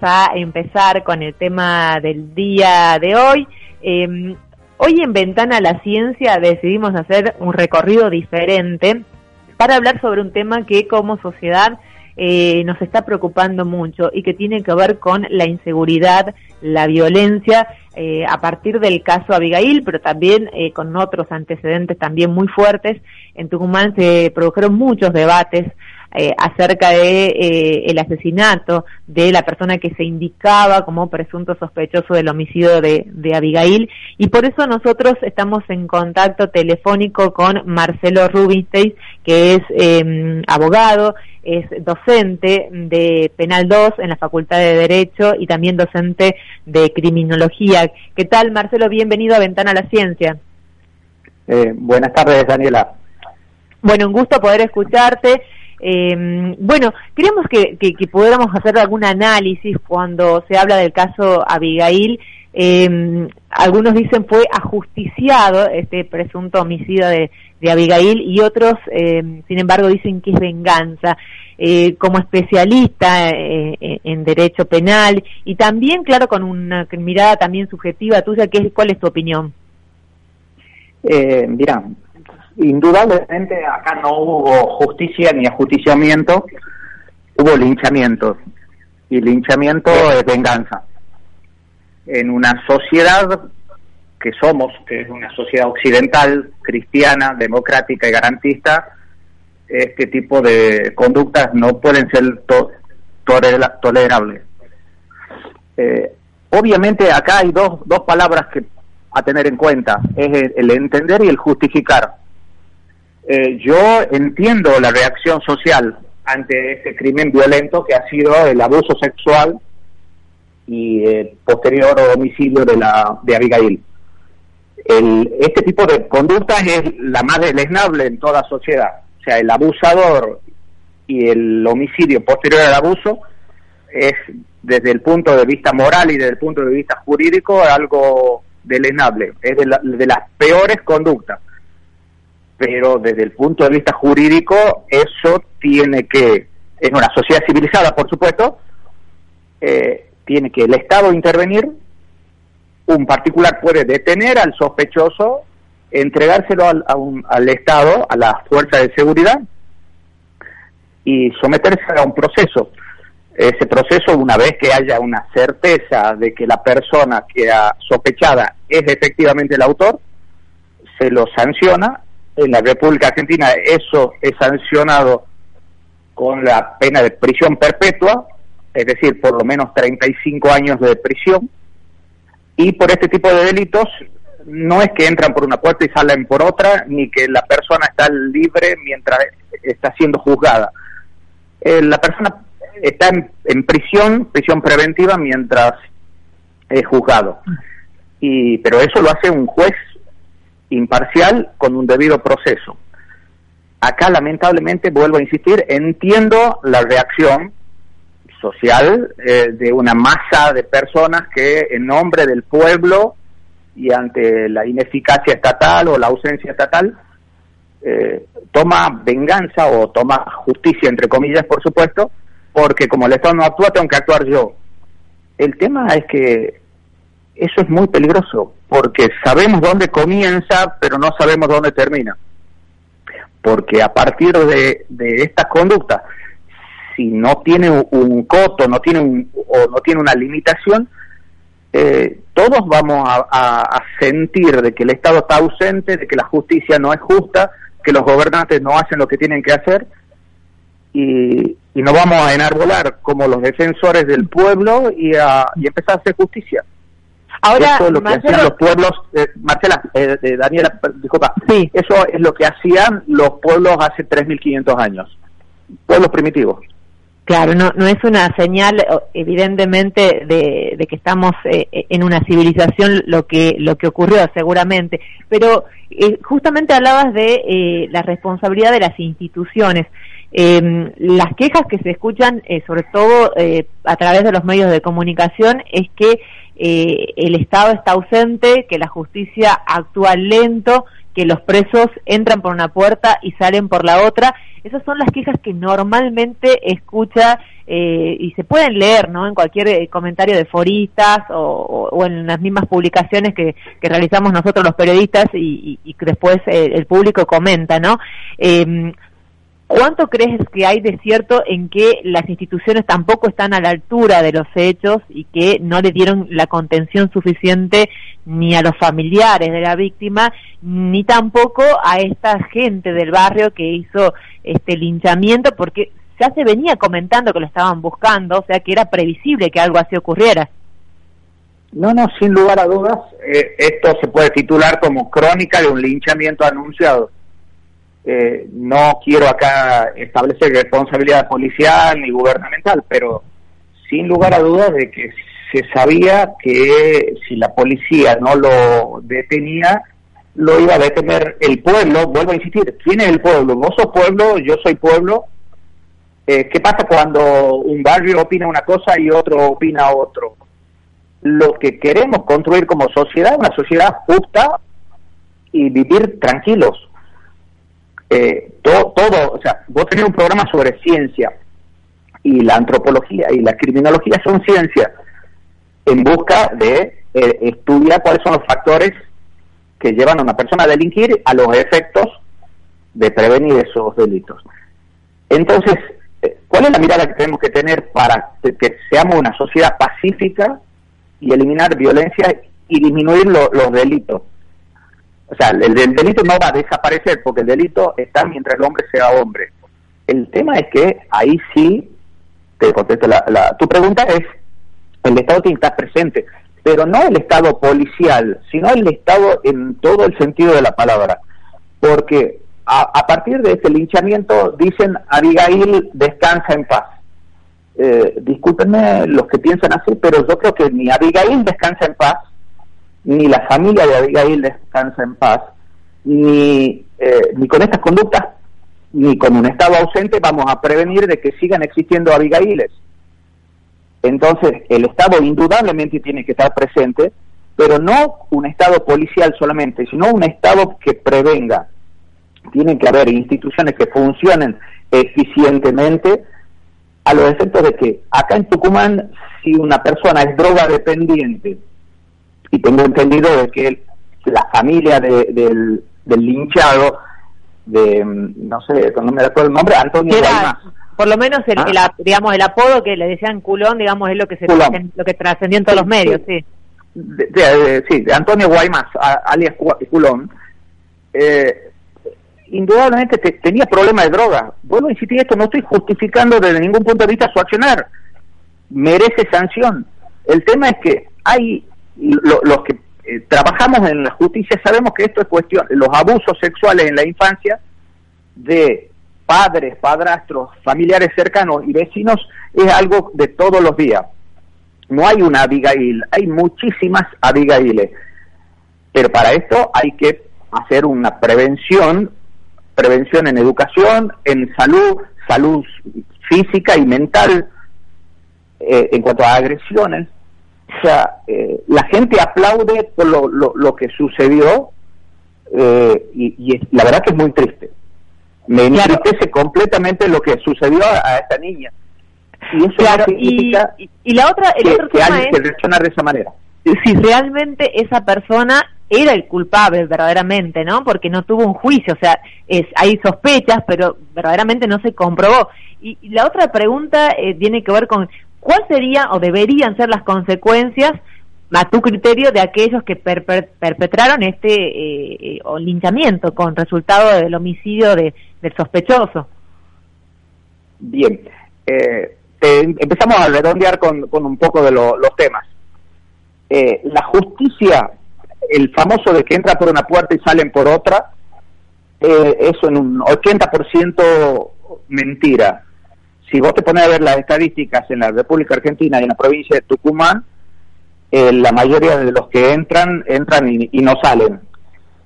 a empezar con el tema del día de hoy. Em, hoy en Ventana a la Ciencia decidimos hacer un recorrido diferente para hablar sobre un tema que como sociedad eh, nos está preocupando mucho y que tiene que ver con la inseguridad, la violencia, eh, a partir del caso Abigail, pero también eh, con otros antecedentes también muy fuertes. En Tucumán se produjeron muchos debates eh, acerca de eh, el asesinato de la persona que se indicaba como presunto sospechoso del homicidio de, de Abigail y por eso nosotros estamos en contacto telefónico con Marcelo Rubinstein que es eh, abogado es docente de Penal 2 en la Facultad de Derecho y también docente de Criminología. ¿Qué tal, Marcelo? Bienvenido a Ventana a la Ciencia. Eh, buenas tardes, Daniela. Bueno, un gusto poder escucharte. Eh, bueno, queríamos que, que, que, pudiéramos hacer algún análisis cuando se habla del caso Abigail. Eh, algunos dicen fue ajusticiado este presunto homicidio de, de Abigail y otros, eh, sin embargo, dicen que es venganza. Eh, como especialista eh, en derecho penal y también, claro, con una mirada también subjetiva tuya, ¿qué, ¿cuál es tu opinión? Eh, indudablemente acá no hubo justicia ni ajusticiamiento, hubo linchamiento. Y linchamiento es venganza. En una sociedad que somos, que es una sociedad occidental, cristiana, democrática y garantista, este tipo de conductas no pueden ser to tolerables. Eh, obviamente acá hay dos, dos palabras que a tener en cuenta, es el, el entender y el justificar eh, yo entiendo la reacción social ante este crimen violento que ha sido el abuso sexual y el posterior homicidio de la de Abigail. El, este tipo de conductas es la más deleznable en toda sociedad. O sea, el abusador y el homicidio posterior al abuso es desde el punto de vista moral y desde el punto de vista jurídico algo deleznable, es de, la, de las peores conductas pero desde el punto de vista jurídico eso tiene que, en una sociedad civilizada por supuesto, eh, tiene que el Estado intervenir, un particular puede detener al sospechoso, entregárselo al, Estado, a la fuerza de seguridad y someterse a un proceso. Ese proceso, una vez que haya una certeza de que la persona que ha sospechada es efectivamente el autor, se lo sanciona en la República Argentina eso es sancionado con la pena de prisión perpetua, es decir, por lo menos 35 años de prisión, y por este tipo de delitos no es que entran por una puerta y salen por otra, ni que la persona está libre mientras está siendo juzgada. Eh, la persona está en, en, prisión, prisión preventiva, mientras es juzgado. Y, pero eso lo hace un juez imparcial con un debido proceso. Acá lamentablemente, vuelvo a insistir, entiendo la reacción social eh, de una masa de personas que en nombre del pueblo y ante la ineficacia estatal o la ausencia estatal eh, toma venganza o toma justicia, entre comillas, por supuesto, porque como el Estado no actúa, tengo que actuar yo. El tema es que eso es muy peligroso, porque sabemos dónde comienza, pero no sabemos dónde termina. Porque a partir de, estas conductas, si no tiene un coto, no tiene un, o no tiene una limitación, eh, todos vamos a, sentir de que el Estado está ausente, de que la justicia no es justa, que los gobernantes no hacen lo que tienen que hacer y, y no vamos a enarbolar como los defensores del pueblo y, a, y empezar a hacer justicia. Ahora, eso es lo Marcelo... que hacían los pueblos, eh, Marcela, eh, eh, Daniela, disculpa, sí. eso es lo que hacían los pueblos hace 3.500 años, pueblos primitivos. Claro, no, no es una señal evidentemente de, de que estamos eh, en una civilización lo que lo que ocurrió seguramente, pero eh, justamente hablabas de eh, la responsabilidad de las instituciones. las quejas que se escuchan, sobre todo a través de los medios de comunicación, es que el Estado está ausente, que la justicia actúa lento, que los presos entran por una puerta y salen por la otra. Esas son las quejas que normalmente escucha eh, y se pueden leer ¿no? en cualquier eh, comentario de foristas o, en las mismas publicaciones que, realizamos nosotros los periodistas y, y, después eh, el público comenta. ¿no? Em, ¿Cuánto crees que hay de cierto en que las instituciones tampoco están a la altura de los hechos y que no le dieron la contención suficiente ni a los familiares de la víctima, ni tampoco a esta gente del barrio que hizo este linchamiento? Porque ya se venía comentando que lo estaban buscando, o sea que era previsible que algo así ocurriera. No, no, sin lugar a dudas, eh, esto se puede titular como crónica de un linchamiento anunciado eh, no quiero acá establecer responsabilidad policial ni gubernamental, pero sin lugar a dudas de que se sabía que si la policía no lo detenía, lo iba a detener el pueblo. Vuelvo a insistir, ¿quién es el pueblo? Vos sos pueblo, yo soy pueblo. Eh, ¿Qué pasa cuando un barrio opina una cosa y otro opina otro? Lo que queremos construir como sociedad, una sociedad justa y vivir tranquilos eh, todo, todo, o sea, vos tenés un programa sobre ciencia y la antropología y la criminología son ciencia en busca de eh, estudiar cuáles son los factores que llevan a una persona a delinquir a los efectos de prevenir esos delitos. Entonces, eh, ¿cuál es la mirada que tenemos que tener para que, seamos una sociedad pacífica y eliminar violencia y disminuir los delitos? O sea, el, delito no va a desaparecer porque el delito está mientras el hombre sea hombre. El tema es que ahí sí, te contesto, la, tu pregunta es, el Estado tiene que estar presente, pero no el Estado policial, sino el Estado en todo el sentido de la palabra. Porque a, partir de este linchamiento dicen Abigail descansa en paz. Eh, discúlpenme los que piensan así, pero yo creo que ni Abigail descansa en paz, ni la familia de Abigail descansa en paz, ni, eh, ni con estas conductas, ni con un Estado ausente vamos a prevenir de que sigan existiendo Abigailes. Entonces, el Estado indudablemente tiene que estar presente, pero no un Estado policial solamente, sino un Estado que prevenga. Tienen que haber instituciones que funcionen eficientemente a los efectos de que acá en Tucumán, si una persona es droga dependiente y tengo entendido de que la familia del, del linchado, de, no sé, no me acuerdo el nombre, Antonio Por lo menos el, ah. digamos el apodo que le decían culón, digamos, es lo que se lo que trascendió en todos los medios, sí. De, sí, de Antonio Guaymas, alias Culón, eh, indudablemente tenía problemas de droga. Vuelvo a insistir esto, no estoy justificando desde ningún punto de vista su accionar. Merece sanción. El tema es que hay los que eh, trabajamos en la justicia sabemos que esto es cuestión, los abusos sexuales en la infancia de padres, padrastros, familiares cercanos y vecinos es algo de todos los días. No hay una Abigail, hay muchísimas Abigailes. Pero para esto hay que hacer una prevención, prevención en educación, en salud, salud física y mental, eh, en cuanto a agresiones, o sea, eh, la gente aplaude por lo, lo, que sucedió eh, y, la verdad que es muy triste. Me entristece completamente lo que sucedió a, esta niña. Y eso significa y, la otra, el que, otro tema es, de esa manera. Si realmente esa persona era el culpable verdaderamente, ¿no? Porque no tuvo un juicio, o sea, es, hay sospechas, pero verdaderamente no se comprobó. Y, la otra pregunta eh, tiene que ver con ¿cuál sería o deberían ser las consecuencias a tu criterio de aquellos que perpetraron este eh, eh linchamiento con resultado del homicidio de, del sospechoso? Bien, eh, empezamos a redondear con, un poco de los temas. Eh, la justicia, el famoso de que entra por una puerta y salen por otra, eso en un 80% mentira si vos te pones a ver las estadísticas en la República Argentina y en la provincia de Tucumán, eh, la mayoría de los que entran, entran y, no salen.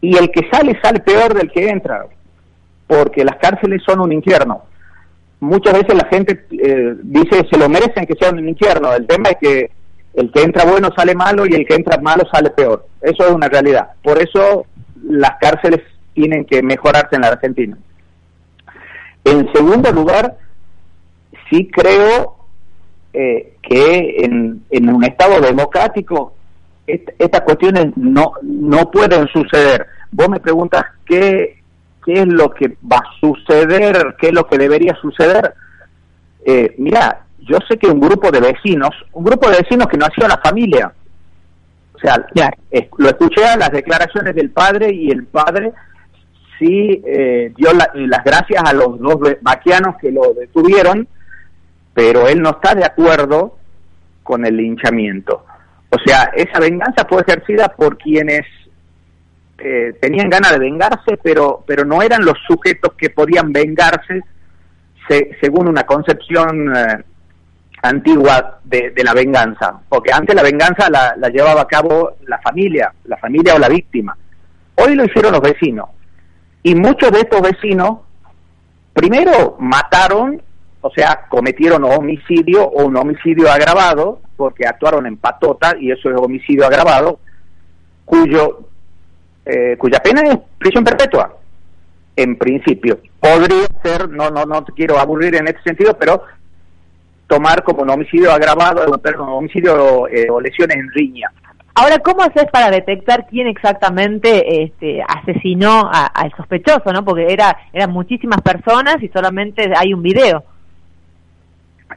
Y el que sale, sale peor del que entra, porque las cárceles son un infierno. Muchas veces la gente eh, dice, se lo merecen que sea un infierno. El tema es que el que entra bueno sale malo y el que entra malo sale peor. Eso es una realidad. Por eso las cárceles tienen que mejorarse en la Argentina. En segundo lugar, sí creo eh, que en, en, un Estado democrático estas cuestiones no, no pueden suceder. Vos me preguntas qué, qué es lo que va a suceder, qué es lo que debería suceder. Eh, mira, yo sé que un grupo de vecinos, un grupo de vecinos que nació en la familia, o sea, lo escuché a las declaraciones del padre y el padre sí eh, dio las gracias a los dos vaquianos que lo detuvieron, pero él no está de acuerdo con el linchamiento. O sea, esa venganza fue ejercida por quienes eh, tenían ganas de vengarse, pero, pero no eran los sujetos que podían vengarse según una concepción eh, antigua de, la venganza, porque antes la venganza la, llevaba a cabo la familia, la familia o la víctima. Hoy lo hicieron los vecinos. Y muchos de estos vecinos, primero mataron, o sea, cometieron homicidio o un homicidio agravado, porque actuaron en patota, y eso es homicidio agravado, cuyo eh, cuya pena es prisión perpetua, en principio. Podría ser, no, no, no te quiero aburrir en este sentido, pero tomar como un homicidio agravado, perdón, homicidio eh, o lesiones en riña. Ahora, ¿cómo haces para detectar quién exactamente este, asesinó al sospechoso, no? Porque era, eran muchísimas personas y solamente hay un video.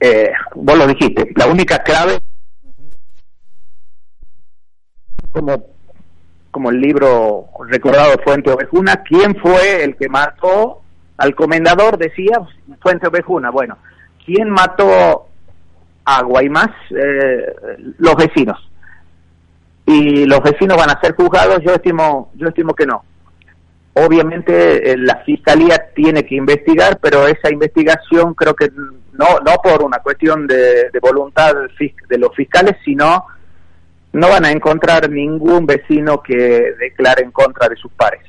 Eh, vos lo dijiste, la única clave como como el libro recordado Fuente Ovejuna, ¿quién fue el que mató al comendador? Decía Fuente Ovejuna. Bueno, ¿quién mató a Guaymás? Eh, los vecinos. Y los vecinos van a ser juzgados, yo estimo, yo estimo que no. Obviamente eh, la fiscalía tiene que investigar, pero esa investigación creo que no, no por una cuestión de, voluntad de los fiscales, sino no van a encontrar ningún vecino que declare en contra de sus pares.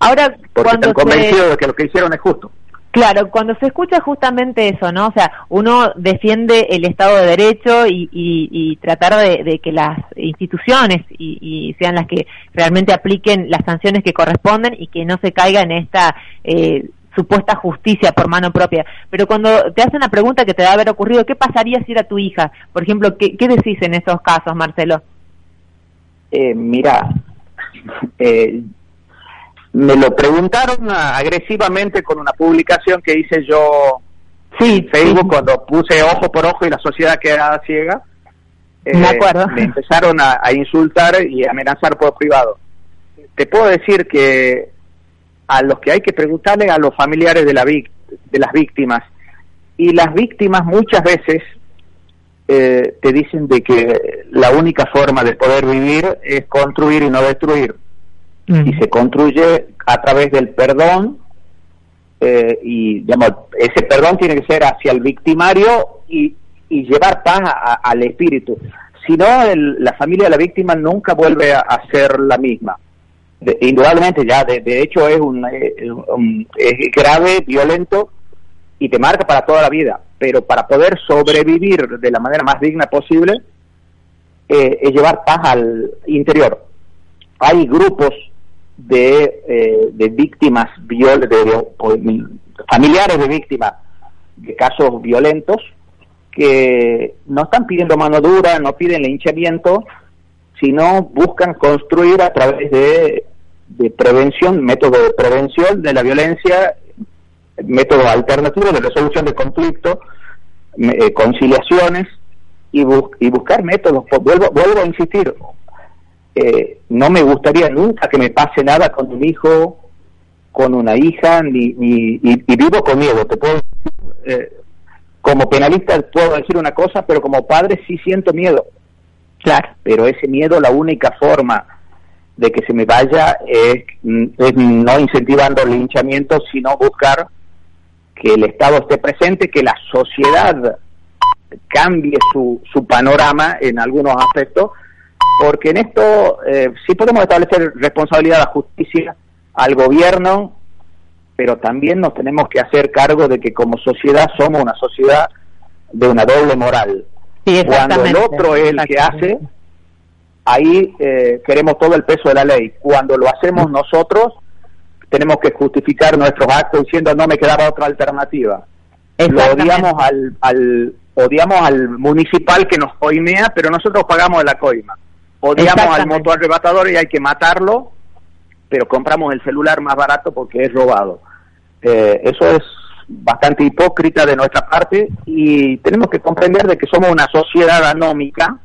Ahora, porque están convencidos de que lo que hicieron es justo. Claro, cuando se escucha justamente eso, ¿no? O sea, uno defiende el Estado de Derecho y, tratar de, que las instituciones y, sean las que realmente apliquen las sanciones que corresponden y que no se caiga en esta eh, supuesta justicia por mano propia. Pero cuando te hacen la pregunta que te debe haber ocurrido, ¿qué pasaría si era tu hija? Por ejemplo, ¿qué, qué decís en esos casos, Marcelo? Eh, mira, eh, me lo preguntaron agresivamente con una publicación que hice yo sí, Facebook cuando puse ojo por ojo y la sociedad quedaba ciega. Eh, me acuerdo. Me empezaron a, insultar y amenazar por privado. Te puedo decir que a los que hay que preguntarle a los familiares de, la de las víctimas y las víctimas muchas veces eh, te dicen de que la única forma de poder vivir es construir y no destruir y se construye a través del perdón eh, y digamos, ese perdón tiene que ser hacia el victimario y, y llevar paz al espíritu. Si no, la familia de la víctima nunca vuelve a, ser la misma. indudablemente ya, de, hecho es, un, es grave, violento y te marca para toda la vida. Pero para poder sobrevivir de la manera más digna posible, eh, es llevar paz al interior. Hay grupos de, eh, de víctimas, de, familiares de víctimas de casos violentos, que no están pidiendo mano dura, no piden linchamiento, sino buscan construir a través de, de prevención, método de prevención de la violencia, método alternativo de resolución de conflicto, eh, conciliaciones y, y buscar métodos. Vuelvo, vuelvo a insistir, eh, no me gustaría nunca que me pase nada con un hijo, con una hija, ni, ni y, vivo con miedo. Te puedo eh, como penalista puedo decir una cosa, pero como padre sí siento miedo. Claro. Pero ese miedo, la única forma de que se me vaya es, es no incentivando el linchamiento, sino buscar que el Estado esté presente, que la sociedad cambie su, su panorama en algunos aspectos porque en esto eh, sí podemos establecer responsabilidad a la justicia, al gobierno, pero también nos tenemos que hacer cargo de que como sociedad somos una sociedad de una doble moral. Cuando el otro es el que hace, ahí eh, queremos todo el peso de la ley. Cuando lo hacemos nosotros, tenemos que justificar nuestros actos diciendo no me quedaba otra alternativa. Lo odiamos al, al, odiamos al municipal que nos coimea, pero nosotros pagamos la coima. Odiamos al moto arrebatador y hay que matarlo, pero compramos el celular más barato porque es robado. Eh, eso es bastante hipócrita de nuestra parte y tenemos que comprender de que somos una sociedad anómica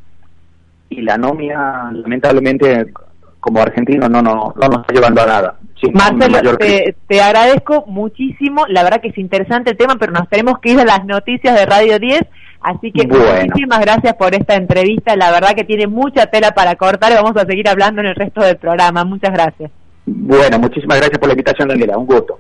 y la anomia lamentablemente como argentino no, no, no nos está llevando a nada. Marcelo, te, agradezco muchísimo, la verdad que es interesante el tema, pero nos tenemos que ir a las noticias de Radio 10, así que muchísimas gracias por esta entrevista, la verdad que tiene mucha tela para cortar. Y vamos a seguir hablando en el resto del programa, muchas gracias. Bueno, muchísimas gracias por la invitación, Daniela, un gusto.